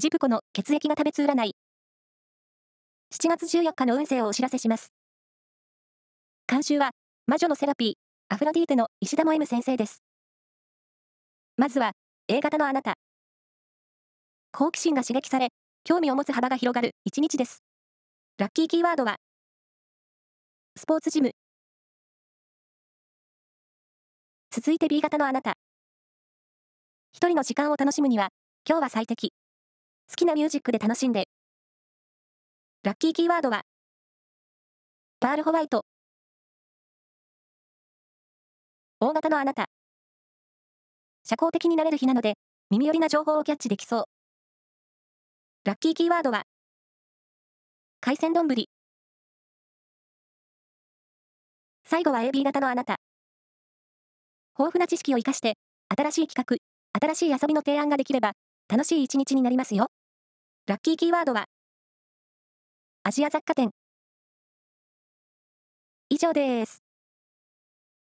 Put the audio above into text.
ジプコの血液が食べつ占い。7月14日の運勢をお知らせします。監修は、魔女のセラピー、アフロディーテの石田も M 先生です。まずは、A 型のあなた。好奇心が刺激され、興味を持つ幅が広がる一日です。ラッキーキーワードは、スポーツジム。続いて B 型のあなた。一人の時間を楽しむには、今日は最適。好きなミュージックで楽しんで。ラッキーキーワードは、パールホワイト。大型のあなた。社交的になれる日なので、耳寄りな情報をキャッチできそう。ラッキーキーワードは、海鮮丼。最後は AB 型のあなた。豊富な知識を活かして、新しい企画、新しい遊びの提案ができれば、楽しい一日になりますよ。ラッキーキーワードは、アジア雑貨店。以上です。